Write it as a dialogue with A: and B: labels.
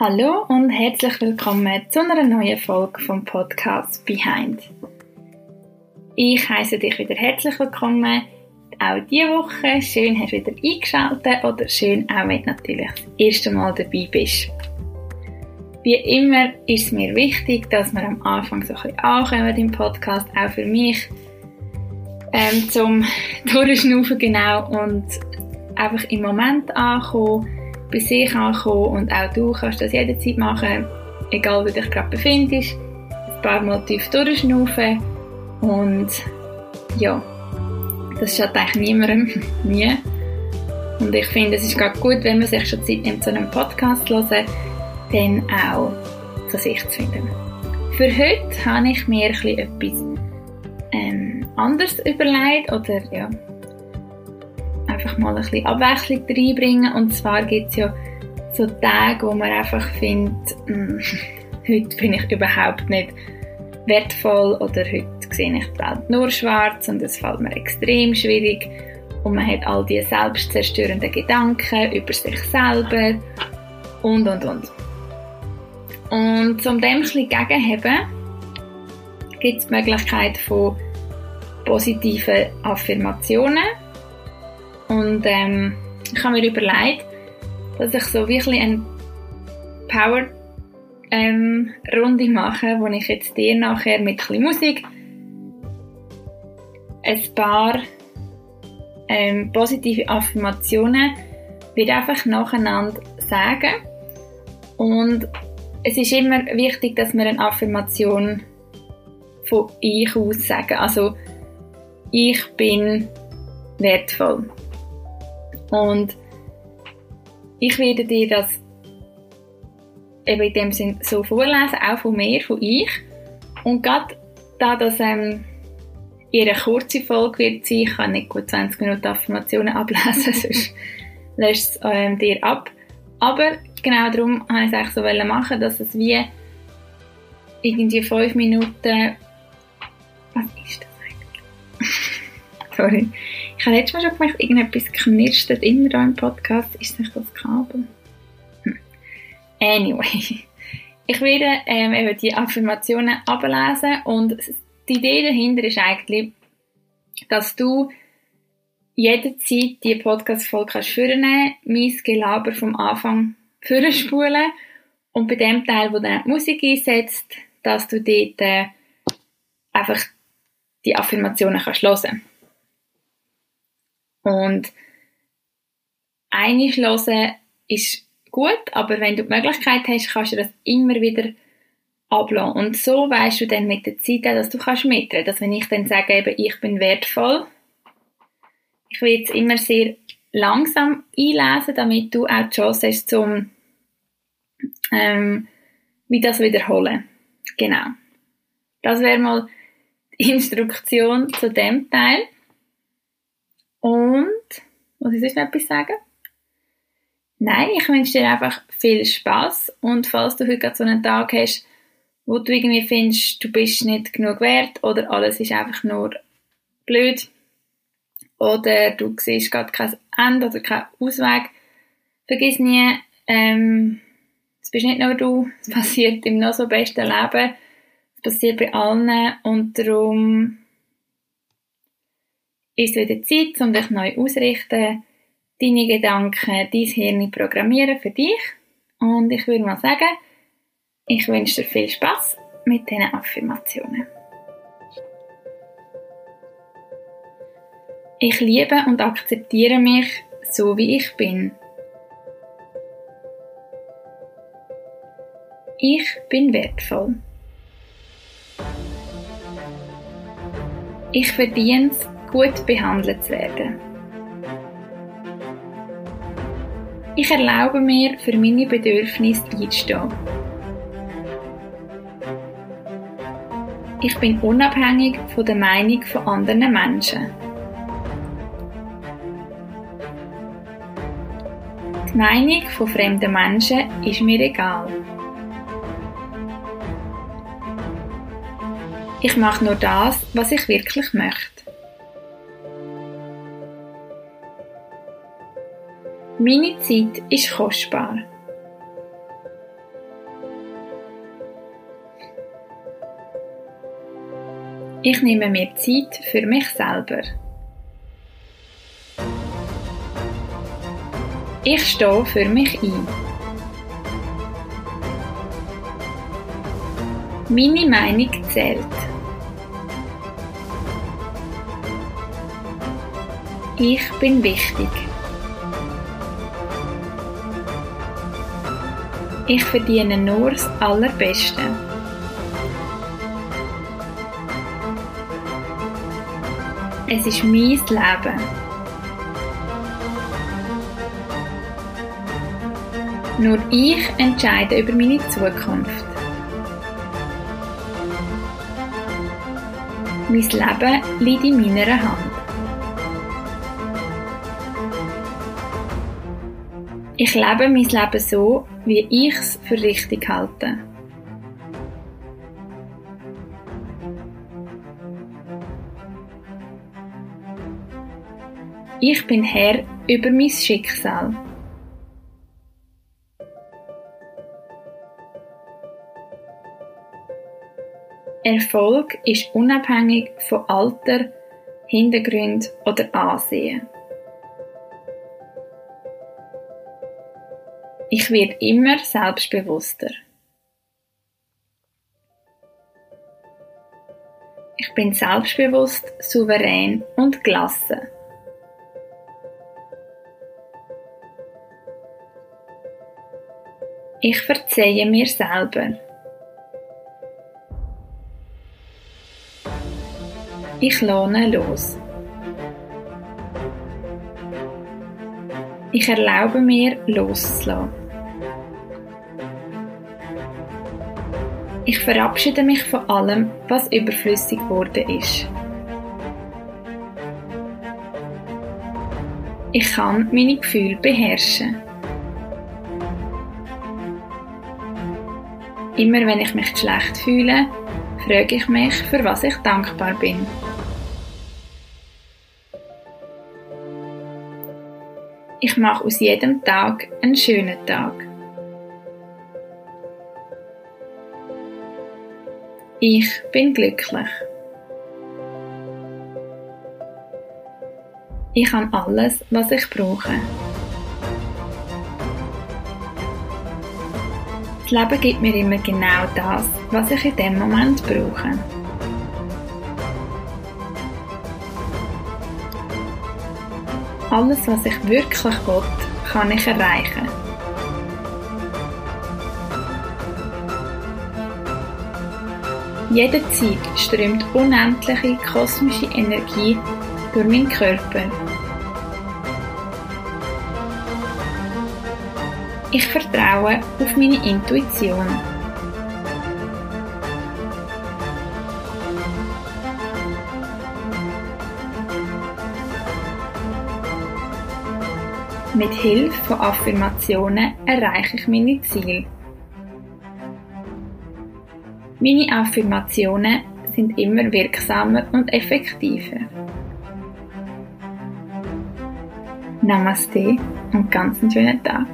A: Hallo und herzlich willkommen zu einer neuen Folge vom Podcast Behind. Ich heiße dich wieder herzlich willkommen, auch diese Woche. Schön, hast du wieder eingeschaltet oder schön auch, wenn du natürlich das erste Mal dabei bist. Wie immer ist es mir wichtig, dass wir am Anfang so ein bisschen ankommen im Podcast, auch für mich, ähm, zum Durchschnaufen genau und einfach im Moment ankommen bei sich ankommen und auch du kannst das jederzeit machen, egal wo du dich gerade befindest. Ein paar Mal tief durchschnaufen und ja, das schadet eigentlich niemandem, nie. Und ich finde, es ist gerade gut, wenn man sich schon Zeit nimmt, so einen Podcast zu hören, dann auch zu sich zu finden. Für heute habe ich mir ein etwas ähm, anderes überlegt oder ja, einfach mal ein bisschen Abwechslung reinbringen. Und zwar gibt es ja so Tage, wo man einfach findet, hm, heute bin ich überhaupt nicht wertvoll oder heute sehe ich die Welt nur schwarz und es fällt mir extrem schwierig und man hat all diese selbstzerstörenden Gedanken über sich selber und und und. Und um dem ein bisschen gegenzuheben, gibt es die Möglichkeit von positiven Affirmationen und ähm, ich habe mir überlegt, dass ich so wirklich eine Power ähm, mache, wo ich jetzt dir nachher mit ein Musik ein paar ähm, positive Affirmationen wird einfach nacheinander sagen und es ist immer wichtig, dass wir eine Affirmation von ich aus sagen. Also ich bin wertvoll. Und ich werde dir das eben in dem Sinn so vorlesen, auch von mir, von ich. Und gerade da das ähm, ihre kurze Folge wird sein, ich kann nicht gut 20 Minuten Affirmationen ablesen, sonst lässt es ähm, dir ab. Aber genau darum habe ich es eigentlich so machen, dass es wie irgendwie 5 Minuten was ist das eigentlich? Sorry. Ich habe letztes Mal schon gemerkt, irgendetwas knirscht immer da im Podcast. Ist nicht das Kabel? Hm. Anyway. Ich werde ähm, eben die Affirmationen ablesen und die Idee dahinter ist eigentlich, dass du jederzeit die Podcast-Folge kannst vornehmen, mein Gelaber vom Anfang vorspulen und bei dem Teil, wo dann die Musik einsetzt, dass du dort äh, einfach die Affirmationen kannst hören und einschlossen ist gut, aber wenn du die Möglichkeit hast, kannst du das immer wieder ablassen. Und so weißt du dann mit der Zeit dass du kannst mitreden. Dass wenn ich dann sage, eben, ich bin wertvoll, ich will jetzt immer sehr langsam einlesen, damit du auch die Chance hast, zum ähm, wie das wiederholen. Genau. Das wäre mal die Instruktion zu dem Teil. Und, muss ich sonst noch etwas sagen? Nein, ich wünsche dir einfach viel Spaß und falls du heute gerade so einen Tag hast, wo du irgendwie findest, du bist nicht genug wert oder alles ist einfach nur blöd oder du siehst gerade kein Ende oder keinen Ausweg, vergiss nie, ähm, es bist nicht nur du, es passiert im noch so besten Leben, es passiert bei allen und darum ist wieder Zeit, um dich neu auszurichten, deine Gedanken, dein Hirn programmieren für dich. Und ich würde mal sagen, ich wünsche dir viel Spaß mit diesen Affirmationen. Ich liebe und akzeptiere mich so, wie ich bin. Ich bin wertvoll. Ich verdiene es, gut behandelt zu werden. Ich erlaube mir, für meine Bedürfnisse einzustehen. Ich bin unabhängig von der Meinung von anderen Menschen. Die Meinung von fremden Menschen ist mir egal. Ich mache nur das, was ich wirklich möchte. Meine Zeit ist kostbar. Ich nehme mir Zeit für mich selber. Ich stehe für mich ein. Meine Meinung zählt. Ich bin wichtig. Ich verdiene nur das Allerbeste. Es ist mein Leben. Nur ich entscheide über meine Zukunft. Mein Leben liegt in meiner Hand. Ich lebe mein Leben so, wie ich es für richtig halte. Ich bin Herr über mein Schicksal. Erfolg ist unabhängig von Alter, Hintergrund oder Ansehen. Ich werde immer selbstbewusster. Ich bin selbstbewusst, souverän und gelassen. Ich verzeihe mir selber. Ich lohne los. Ich erlaube mir loszulassen. Ich verabschiede mich von allem, was überflüssig geworden ist. Ich kann meine Gefühle beherrschen. Immer wenn ich mich schlecht fühle, frage ich mich, für was ich dankbar bin. Ich mache aus jedem Tag einen schönen Tag. Ich bin glücklich. Ich habe alles, was ich brauche. Das Leben gibt mir immer genau das, was ich in dem Moment brauche. Alles, was ich wirklich will, kann ich erreichen. Jederzeit strömt unendliche kosmische Energie durch meinen Körper. Ich vertraue auf meine Intuition. Mit Hilfe von Affirmationen erreiche ich meine Ziele. Meine Affirmationen sind immer wirksamer und effektiver. Namaste und ganz einen schönen Tag.